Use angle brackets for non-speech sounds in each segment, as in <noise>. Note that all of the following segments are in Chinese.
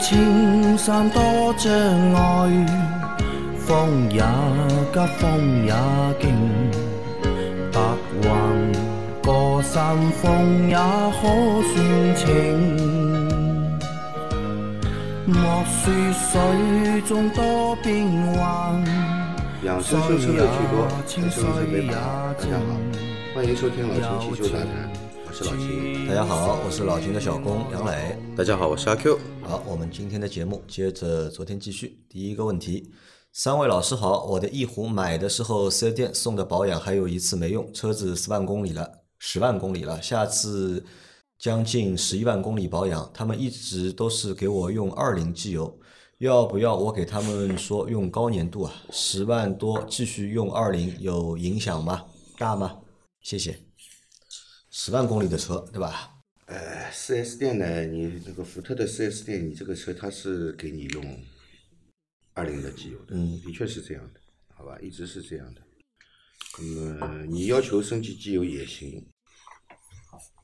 青山多障碍，风也急，风也劲，白云过山峰也可算情。莫说水中多变幻，养生修车乐趣多，人生准备好。大家好，欢迎收听老秦汽修杂谈，我是老秦。大家好，我是老秦的小工杨磊。大家好，我是阿 Q。好，我们今天的节目接着昨天继续。第一个问题，三位老师好，我的翼虎买的时候四 S 店送的保养还有一次没用，车子十万公里了，十万公里了，下次将近十一万公里保养，他们一直都是给我用二零机油，要不要我给他们说用高粘度啊？十万多继续用二零有影响吗？大吗？谢谢。十万公里的车，对吧？呃，四 S 店呢，你那个福特的四 S 店，你这个车它是给你用二零的机油的，嗯的确是这样的，好吧，一直是这样的。那么你要求升级机油也行，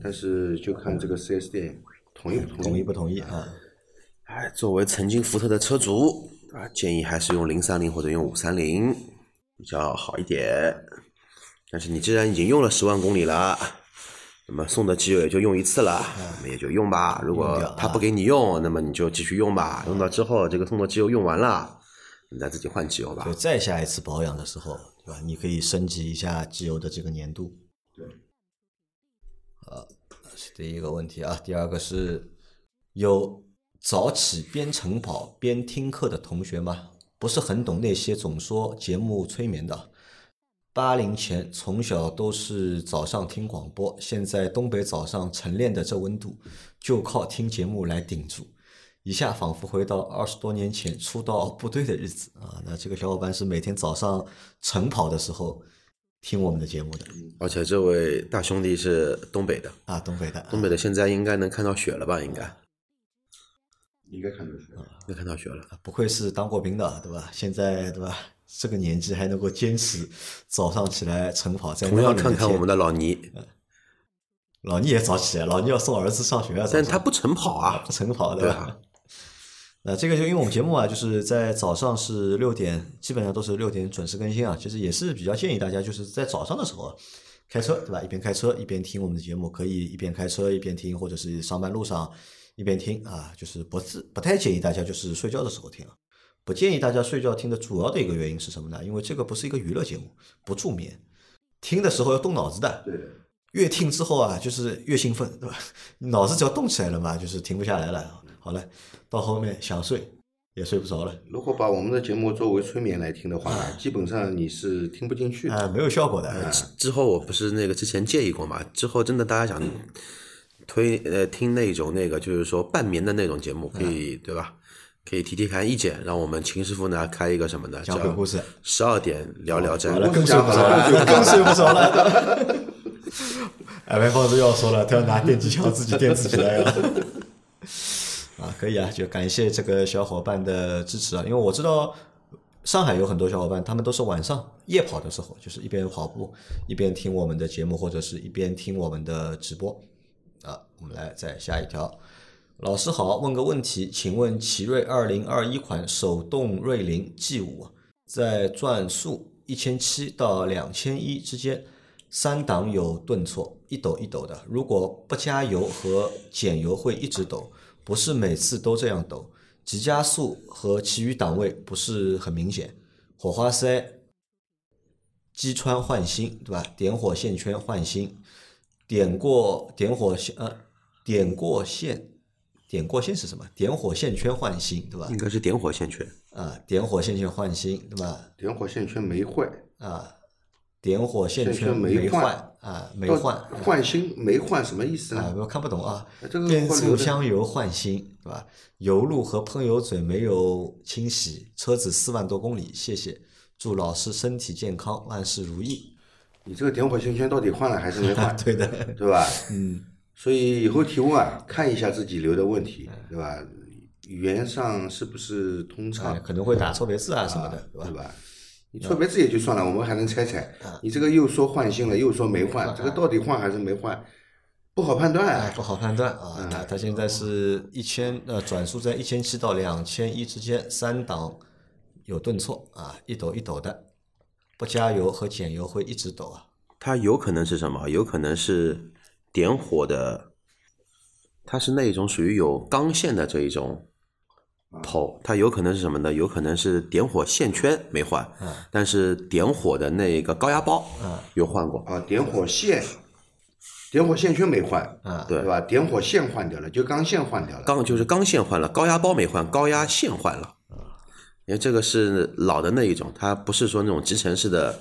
但是就看这个四 S 店同意不同意。同意不同意啊？哎，作为曾经福特的车主啊，建议还是用零三零或者用五三零比较好一点。但是你既然已经用了十万公里了，那么送的机油也就用一次了，那么也就用吧。如果他不给你用，那么你就继续用吧。用到之后，这个送的机油用完了，你再自己换机油吧就。再下一次保养的时候，对吧？你可以升级一下机油的这个粘度。对。好，是第一个问题啊。第二个是有早起边晨跑边听课的同学吗？不是很懂那些总说节目催眠的。八零前从小都是早上听广播，现在东北早上晨练的这温度，就靠听节目来顶住。一下仿佛回到二十多年前初到部队的日子啊！那这个小伙伴是每天早上晨跑的时候听我们的节目的而且这位大兄弟是东北的，啊，东北的。东北的现在应该能看到雪了吧？应该。应该看到雪了，应该看到雪了。不愧是当过兵的，对吧？现在对吧？这个年纪还能够坚持早上起来晨跑，在同样看看我们的老倪，老倪也早起来，老倪要送儿子上学啊，但他不晨跑啊不，晨跑对吧？吧？<laughs> 那这个就因为我们节目啊，就是在早上是六点，基本上都是六点准时更新啊。其实也是比较建议大家，就是在早上的时候开车，对吧？一边开车一边听我们的节目，可以一边开车一边听，或者是上班路上一边听啊。就是不是不太建议大家就是睡觉的时候听啊。不建议大家睡觉听的主要的一个原因是什么呢？因为这个不是一个娱乐节目，不助眠，听的时候要动脑子的。对。越听之后啊，就是越兴奋，对吧？<laughs> 脑子只要动起来了嘛，就是停不下来了。好了，到后面想睡也睡不着了，如果把我们的节目作为催眠来听的话，基本上你是听不进去的。啊、没有效果的。之之后我不是那个之前建议过嘛？之后真的大家想推呃听那种那个就是说半眠的那种节目，可以对吧？可以提提看意见，让我们秦师傅呢开一个什么呢？讲鬼故事，十二点聊聊斋更睡不着了，更睡不着了。<laughs> 哎，白胖子要说了，他要拿电击枪自己电自己来了。<laughs> 啊，可以啊，就感谢这个小伙伴的支持啊，因为我知道上海有很多小伙伴，他们都是晚上夜跑的时候，就是一边跑步一边听我们的节目，或者是一边听我们的直播。啊，我们来再下一条。老师好，问个问题，请问奇瑞二零二一款手动锐灵 G 五在转速一千七到两千一之间，三档有顿挫，一抖一抖的。如果不加油和减油会一直抖，不是每次都这样抖。急加速和其余档位不是很明显，火花塞击穿换新，对吧？点火线圈换新，点过点火线呃点过线点过线是什么？点火线圈换新，对吧？应该是点火线圈，啊，点火线圈换新，对吧？点火线圈没坏，啊，点火线线圈没没换啊，没换换新没换什么意思啊，呢？我看不懂啊哎这个。变速箱油换新，对吧？油路和喷油嘴没有清洗，车子四万多公里，谢谢。祝老师身体健康，万事如意。你这个点火线圈到底换了还是没换？<laughs> 对的，对吧？嗯，所以以后提问啊，看一下自己留的问题，对吧？语言上是不是通畅哎，？可能会打错别字啊什么的，对吧？对吧？你错别字也就算了，我们还能猜猜。你这个又说换新了，又说没换，这个到底换还是没换？不好判哎，断。不好判断啊。那它现在是一千呃转速在一千七到两千一之间，三档有顿挫啊，一抖一抖的，不加油和减油会一直抖啊。它有可能是什么？有可能是点火的，它是那种属于有钢线的这一种头，它有可能是什么呢？有可能是点火线圈没换，但是点火的那个高压包有换过。啊，点火线，点火线圈没换，啊对吧？点火线换掉了，就钢线换掉了。钢就是钢线换了，高压包没换，高压线换了。因为这个是老的那一种，它不是说那种集成式的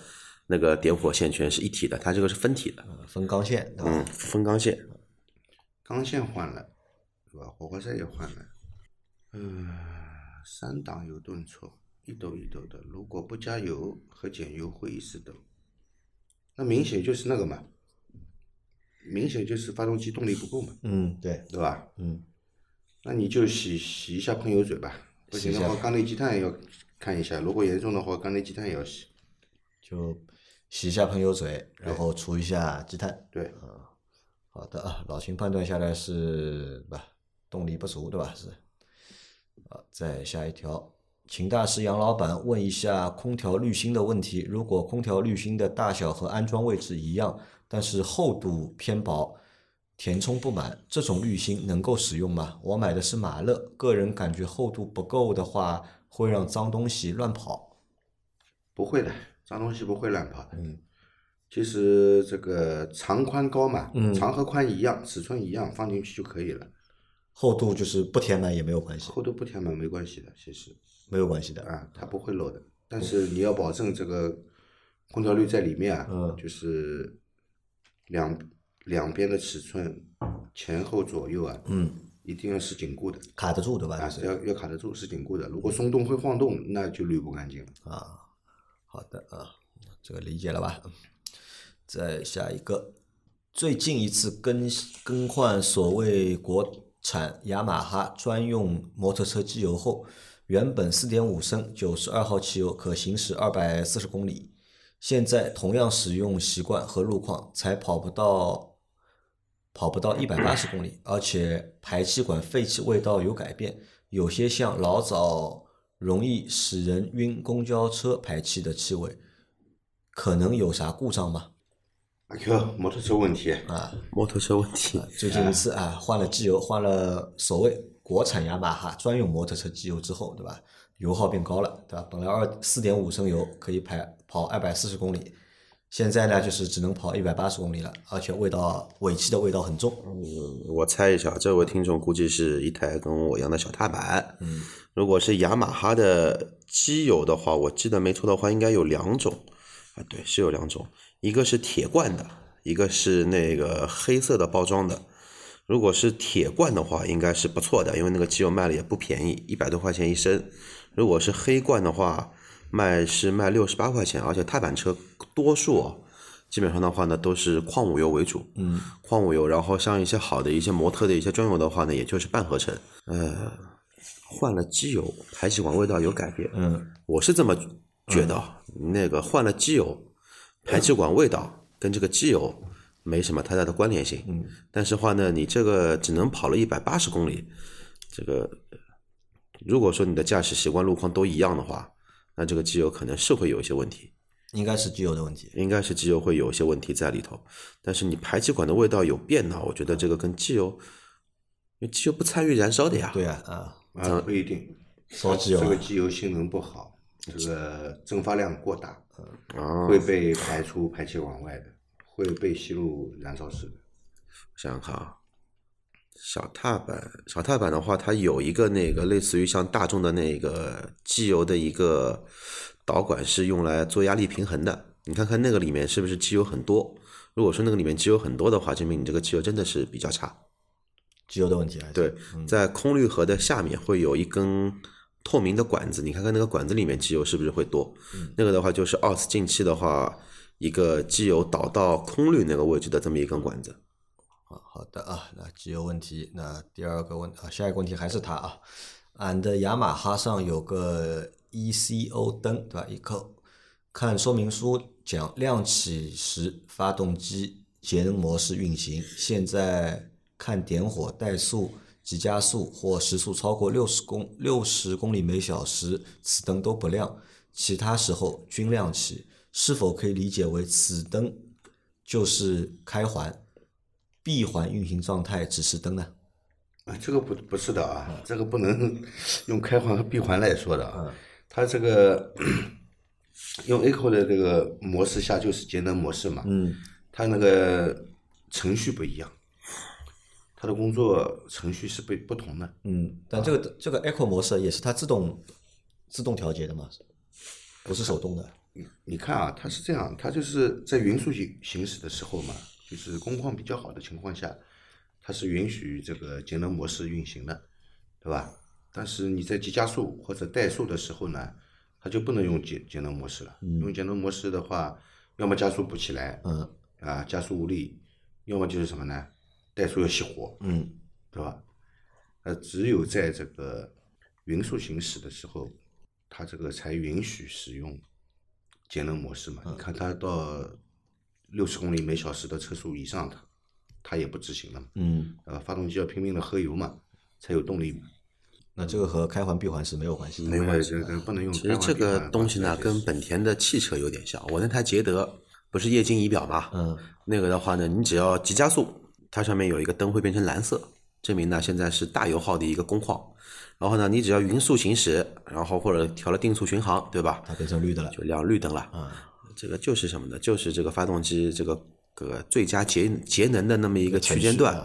那个点火线圈是一体的，它这个是分体的，分钢线？嗯，分钢线。钢线换了，是吧？火花塞也换了。嗯，三档有顿挫，一抖一抖的。如果不加油和减油会一直抖，那明显就是那个嘛，明显就是发动机动力不够嘛，嗯，对，对吧？嗯，那你就洗洗一下喷油嘴吧。不行的话，缸内积碳要看一下。如果严重的话，缸内积碳也要洗。就洗一下喷油嘴，然后除一下积碳。对，啊好的啊，老秦判断下来是吧，动力不足对吧？是。啊，再下一条，秦大师杨老板问一下空调滤芯的问题：如果空调滤芯的大小和安装位置一样，但是厚度偏薄，填充不满，这种滤芯能够使用吗？我买的是马勒，个人感觉厚度不够的话，会让脏东西乱跑。不会的，脏东西不会乱跑的。嗯，其实这个长宽高嘛，嗯长和宽一样，尺寸一样，放进去就可以了。厚度就是不填满也没有关系，厚度不填满没关系的，其实没有关系的。啊，它不会漏的。但是你要保证这个空调滤在里面啊，嗯就是两两边的尺寸前后左右啊，嗯，一定要是紧固的卡得住对吧？要要卡得住，是紧固的。如果松动会晃动，那就滤不干净了。啊，好的啊，这个理解了吧？再下一个，最近一次更更换所谓国产雅马哈专用摩托车机油后，原本四点五升九十二号汽油可行驶二百四十公里，现在同样使用习惯和路况，才跑不到跑不到一百八十公里，而且排气管废气味道有改变，有些像老早容易使人晕公交车排气的气味，可能有啥故障吗？阿 Q，摩托车问题，啊，摩托车问题，<laughs> 最近一次啊，换了机油，换了所谓国产雅马哈专用摩托车机油之后，对吧？油耗变高了，对吧？本来二四点五升油可以排跑二百四十公里，现在呢就是只能跑一百八十公里了，而且味道尾气的味道很重。嗯我猜一下，这位听众估计是一台跟我一样的小踏板。嗯，如果是雅马哈的机油的话，我记得没错的话，应该有两种啊，对，是有两种，一个是铁罐的，一个是那个黑色的包装的。如果是铁罐的话，应该是不错的，因为那个机油卖的也不便宜，一百多块钱一升。如果是黑罐的话，卖是卖六十八块钱，而且踏板车多数哦，基本上的话呢都是矿物油为主，嗯，矿物油，然后像一些好的一些模特的一些专用的话呢，也就是半合成，呃，换了机油，排气管味道有改变，嗯，我是这么觉得，那个换了机油，排气管味道跟这个机油没什么太大的关联性，嗯，但是话呢，你这个只能跑了一百八十公里，这个如果说你的驾驶习惯路况都一样的话，那这个机油可能是会有一些问题。应该是机油的问题。应该是机油会有一些问题在里头，但是你排气管的味道有变呢，我觉得这个跟机油，因为机油不参与燃烧的呀。对呀，啊，啊，不一定，烧机油啊这个机油性能不好，这个蒸发量过大，啊，会被排出排气管外的，会被吸入燃烧室的。想想看啊，小踏板，小踏板的话，它有一个那个类似于像大众的那个机油的一个导管是用来做压力平衡的。你看看那个里面是不是机油很多？如果说那个里面机油很多的话，证明你这个机油真的是比较差。机油的问题还是对，在空滤盒的下面会有一根透明的管子，你看看那个管子里面机油是不是会多？那个的话就是二次进气的话，一个机油导到空滤那个位置的这么一根管子。啊，好的啊，那机油问题，那第二个问啊，下一个问题还是它啊，俺的雅马哈上有个 ECO 灯，对吧？一扣，看说明书讲亮起时发动机节能模式运行。现在看点火、怠速、急加速或时速超过六十公六十公里每小时，此灯都不亮，其他时候均亮起。是否可以理解为此灯就是开环、闭环运行状态指示灯呢？啊，这个不不是的啊，这个不能 <laughs> 用开环和闭环来说的啊。它这个用 Eco 的这个模式下就是节能模式嘛，嗯，它那个程序不一样，它的工作程序是不不同的。嗯，但这个这个 Echo 模式也是它自动自动调节的嘛，不是手动的。你你看啊，它是这样，它就是在匀速行行驶的时候嘛，就是工况比较好的情况下，它是允许这个节能模式运行的，对吧？但是你在急加速或者怠速的时候呢，它就不能用节节能模式了。用节能模式的话，要么加速不起来，嗯啊，加速无力，要么就是什么呢？怠速要熄火，嗯对吧？呃，只有在这个匀速行驶的时候，它这个才允许使用节能模式嘛。你看它到六十公里每小时的车速以上，的它也不执行了嘛。嗯，呃，发动机要拼命的喝油嘛，才有动力嘛。那这个和开环闭环是没有关系的。没关系，不能用其实这个东西呢，跟本田的汽车有点像。我那台捷德不是液晶仪表嘛，嗯那个的话呢，你只要急加速，它上面有一个灯会变成蓝色，证明呢现在是大油耗的一个工况。然后呢，你只要匀速行驶，然后或者调了定速巡航，对吧？它变成绿的了。就亮绿灯了。啊，这个就是什么呢？就是这个发动机这个个最佳节节能的那么一个区间段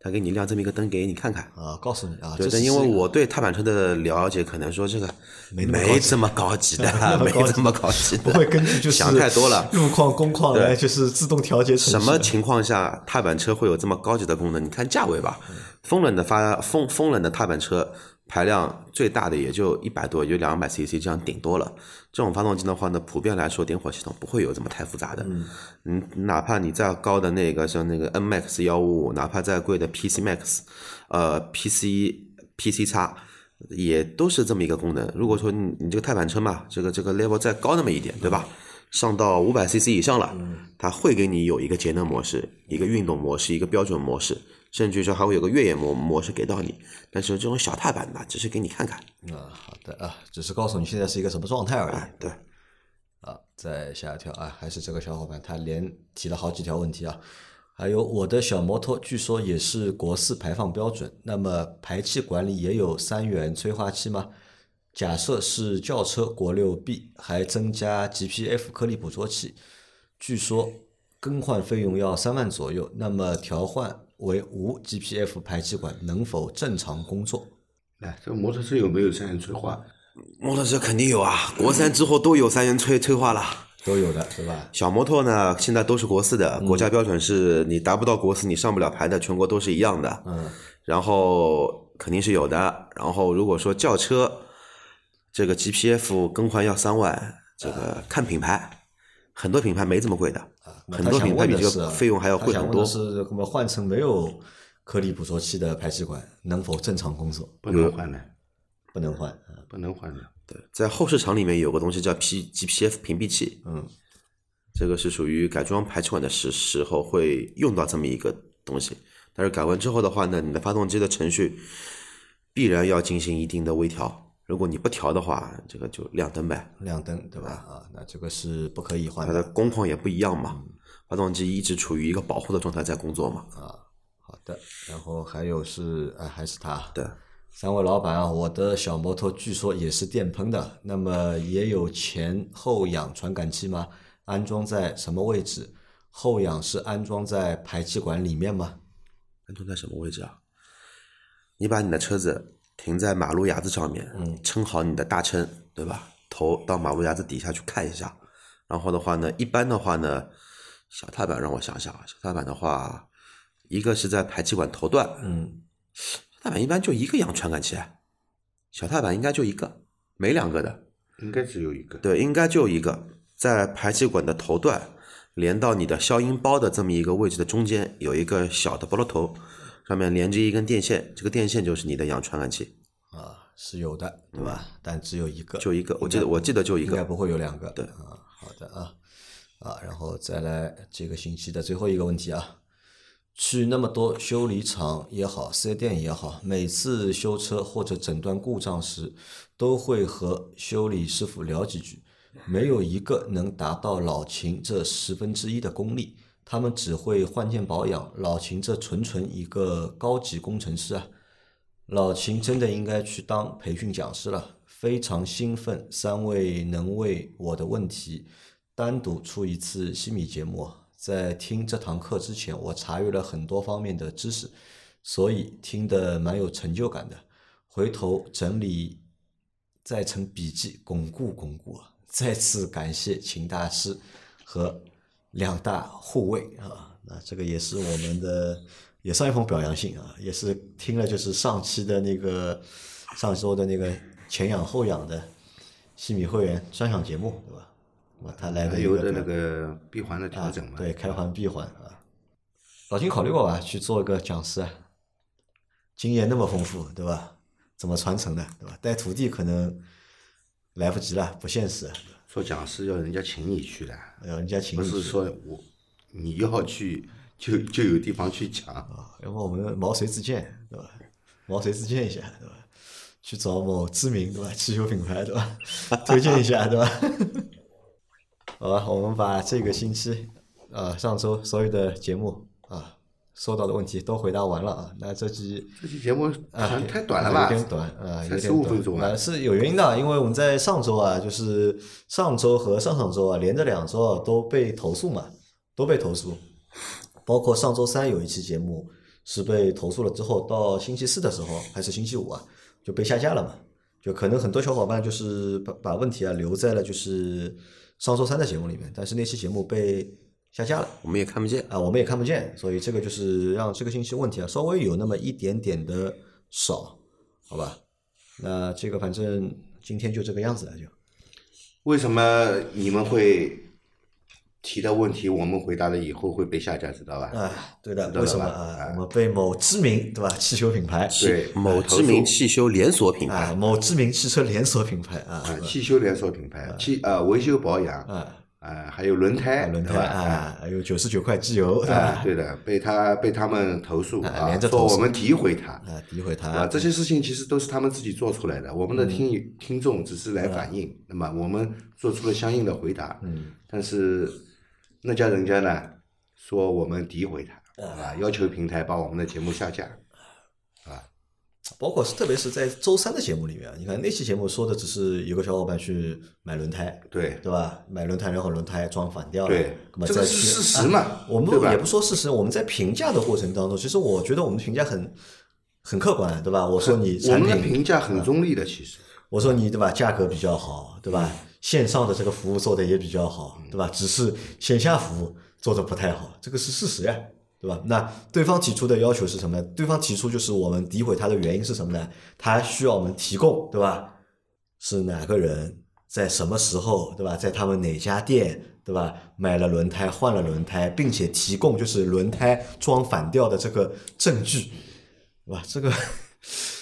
他给你亮这么一个灯给你看看。啊，告诉你啊，对，这是但因为我对踏板车的了解，可能说这个没这么高级的 <laughs> 没这么高级的，不会根据就是想太多了。路况、工况对来就是自动调节什么情况下踏板车会有这么高级的功能？你看价位吧，嗯风冷的发风风冷的踏板车排量最大的也就一百多，也就两百 CC 这样顶多了。这种发动机的话呢，普遍来说点火系统不会有这么太复杂的。嗯，哪怕你再高的那个像那个 NMAX 幺五五，哪怕再贵的 PC Max，呃 PC PC 叉。也都是这么一个功能。如果说你你这个踏板车嘛，这个这个 level 再高那么一点，对吧？上到五百 CC 以上了，它会给你有一个节能模式、一个运动模式、一个标准模式，甚至于说还会有个越野模模式给到你。但是这种小踏板呢，只是给你看看。啊，好的啊，只是告诉你现在是一个什么状态而已。哎，对，啊，再下一条啊，还是这个小伙伴他连提了好几条问题啊。还有我的小摩托，据说也是国四排放标准，那么排气管里也有三元催化器吗？假设是轿车国六 B，还增加 GPF 颗粒捕捉器，据说更换费用要三万左右，那么调换为无 GPF 排气管能否正常工作？哎，这个摩托车有没有三元催化？摩托车肯定有啊，国三之后都有三元催催化了。都有的，是吧？小摩托呢，现在都是国四的，国家标准是你达不到国四，你上不了牌的，全国都是一样的。嗯，然后肯定是有的。然后如果说轿车这个 GPF 更换要三万，这个看品牌，很多品牌没这么贵的，很多品牌比这个费用还要贵很多。是，我们换成没有颗粒捕捉器的排气管能否正常工作？不能换的，不能换啊。不能换的。对，在后市场里面有个东西叫 P GPF 屏蔽器，嗯，这个是属于改装排气管的时时候会用到这么一个东西。但是改完之后的话呢，你的发动机的程序必然要进行一定的微调。如果你不调的话，这个就亮灯呗。亮灯对吧？啊，那这个是不可以换它的的。工况也不一样嘛，发动机一直处于一个保护的状态在工作嘛。啊好的，然后还有是啊，还是他。对，三位老板啊，我的小摩托据说也是电喷的，那么也有前后氧传感器吗？安装在什么位置？后氧是安装在排气管里面吗？安装在什么位置啊？你把你的车子停在马路牙子上面，嗯撑好你的大撑，对吧？头到马路牙子底下去看一下。然后的话呢，一般的话呢，小踏板让我想想啊，小踏板的话，一个是在排气管头段，嗯，小踏板一般就一个氧传感器，小踏板应该就一个，没两个的。应该只有一个。对，应该就一个，在排气管的头段连到你的消音包的这么一个位置的中间，有一个小的菠萝头，上面连着一根电线，这个电线就是你的氧传感器，啊，是有的，对吧？但只有一个，就一个，我记得我记得就一个。应该不会有两个。对啊，好的啊。啊，然后再来这个星期的最后一个问题啊，去那么多修理厂也好，四 S 店也好，每次修车或者诊断故障时，都会和修理师傅聊几句，没有一个能达到老秦这十分之一的功力。他们只会换件保养，老秦这纯纯一个高级工程师啊！老秦真的应该去当培训讲师了，非常兴奋，三位能为我的问题单独出一次西米节目。在听这堂课之前，我查阅了很多方面的知识，所以听得蛮有成就感的。回头整理再成笔记，巩固巩固。再次感谢秦大师和。两大护卫啊，那这个也是我们的也算一封表扬信啊，也是听了就是上期的那个上周的那个前仰后仰的西米会员专享节目，对吧？哇，他来的有的那个闭环的调整嘛，对，开环闭环啊。老金考虑过吧，去做一个讲师，啊，经验那么丰富，对吧？怎么传承的，对吧？带徒弟可能来不及了，不现实。做讲师要人家请你去的，要人家请不是说我你要去就就有地方去讲啊，要不我们毛遂自荐，对吧？毛遂自荐一下，对吧？去找某知名对吧汽修品牌，对吧？<laughs> 推荐一下，对吧？<laughs> 好吧，我们把这个星期啊上周所有的节目啊。收到的问题都回答完了啊，那这期这期节目啊太短了吧？有点短啊，有点十五分钟啊，是有原因的，因为我们在上周啊，就是上周和上上周啊，连着两周啊都被投诉嘛，都被投诉，包括上周三有一期节目是被投诉了之后，到星期四的时候还是星期五啊就被下架了嘛，就可能很多小伙伴就是把把问题啊留在了就是上周三的节目里面，但是那期节目被。下架了，我们也看不见啊，我们也看不见，所以这个就是让这个信息问题啊稍微有那么一点点的少，好吧？那这个反正今天就这个样子了，就。为什么你们会提的问题，我们回答了以后会被下架，知道吧？啊，对的，为什么啊？我们被某知名对吧汽修品牌对某知名汽修连锁品牌，某知名汽车连锁品牌啊，汽修连锁品牌，汽呃维修保养啊。啊，还有轮胎，轮胎啊，还有九十九块机油，啊，对的，被他被他们投诉啊，说我们诋毁他，啊，诋毁他啊，这些事情其实都是他们自己做出来的，我们的听听众只是来反映，那么我们做出了相应的回答，嗯，但是那家人家呢，说我们诋毁他，啊，要求平台把我们的节目下架。包括是，特别是在周三的节目里面，你看那期节目说的只是有个小伙伴去买轮胎，对对吧？买轮胎，然后轮胎装反掉了，对，这个是事实嘛？我们也不说事实，我们在评价的过程当中，其实我觉得我们的评价很很客观，对吧？我说你我们的评价很中立的，其实我说你对吧？价格比较好，对吧？线上的这个服务做的也比较好，对吧？只是线下服务做的不太好，这个是事实呀。对吧？那对方提出的要求是什么呢？对方提出就是我们诋毁他的原因是什么呢？他需要我们提供，对吧？是哪个人在什么时候，对吧？在他们哪家店，对吧？买了轮胎，换了轮胎，并且提供就是轮胎装反掉的这个证据，哇？这个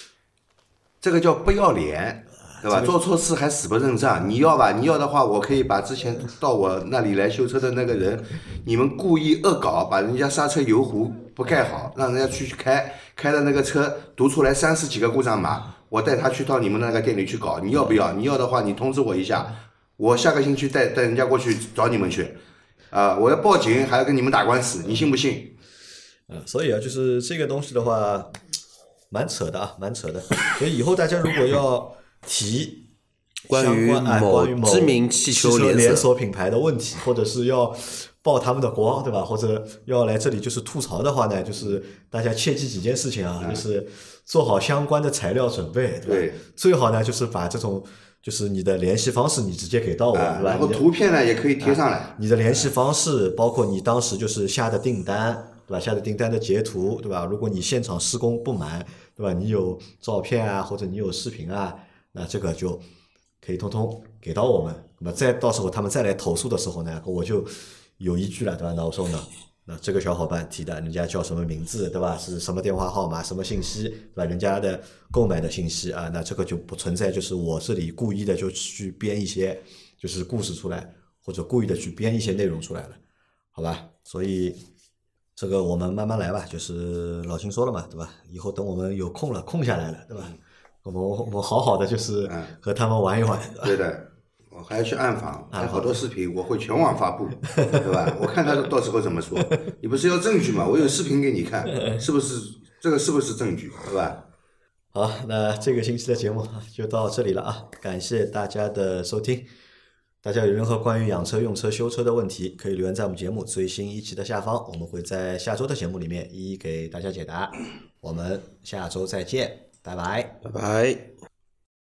<laughs> 这个叫不要脸。对吧？做错事还死不认账，你要吧？你要的话，我可以把之前到我那里来修车的那个人，你们故意恶搞，把人家刹车油壶不盖好，让人家去开，开的那个车读出来三十几个故障码，我带他去到你们那个店里去搞，你要不要？你要的话，你通知我一下，我下个星期带带人家过去找你们去，啊，我要报警，还要跟你们打官司，你信不信？嗯，所以啊，就是这个东西的话，蛮扯的啊，蛮扯的。所以以后大家如果要。提关于某知名汽车连锁品牌的问题，<laughs> 或者是要曝他们的光，对吧？或者要来这里就是吐槽的话呢，就是大家切记几件事情啊，就是做好相关的材料准备，对吧？最好呢就是把这种就是你的联系方式，你直接给到我，对吧？然后图片呢也可以贴上来，你的联系方式，包括你当时就是下的订单，对吧？下的订单的截图，对吧？如果你现场施工不满，对吧？你有照片啊，或者你有视频啊。那这个就可以通通给到我们，那么再到时候他们再来投诉的时候呢，我就有依据了，对吧？那我说呢，那这个小伙伴提的，人家叫什么名字，对吧？是什么电话号码，什么信息，对吧？人家的购买的信息啊，那这个就不存在，就是我这里故意的就去编一些就是故事出来或者故意的去编一些内容出来了，好吧？所以这个我们慢慢来吧。就是老秦说了嘛，对吧？以后等我们有空了，空下来了，对吧？我们 <laughs> 我们好好的就是嗯和他们玩一玩，对的，我还要去暗访，<laughs> 拍好多视频，我会全网发布，<laughs> 对吧？我看他到时候怎么说。你不是要证据吗？我有视频给你看，是不是？这个是不是证据，对吧？好，那这个星期的节目啊就到这里了啊，感谢大家的收听。大家有任何关于养车、用车、修车的问题，可以留言在我们节目最新一期的下方，我们会在下周的节目里面一一给大家解答。我们下周再见，拜拜。拜拜。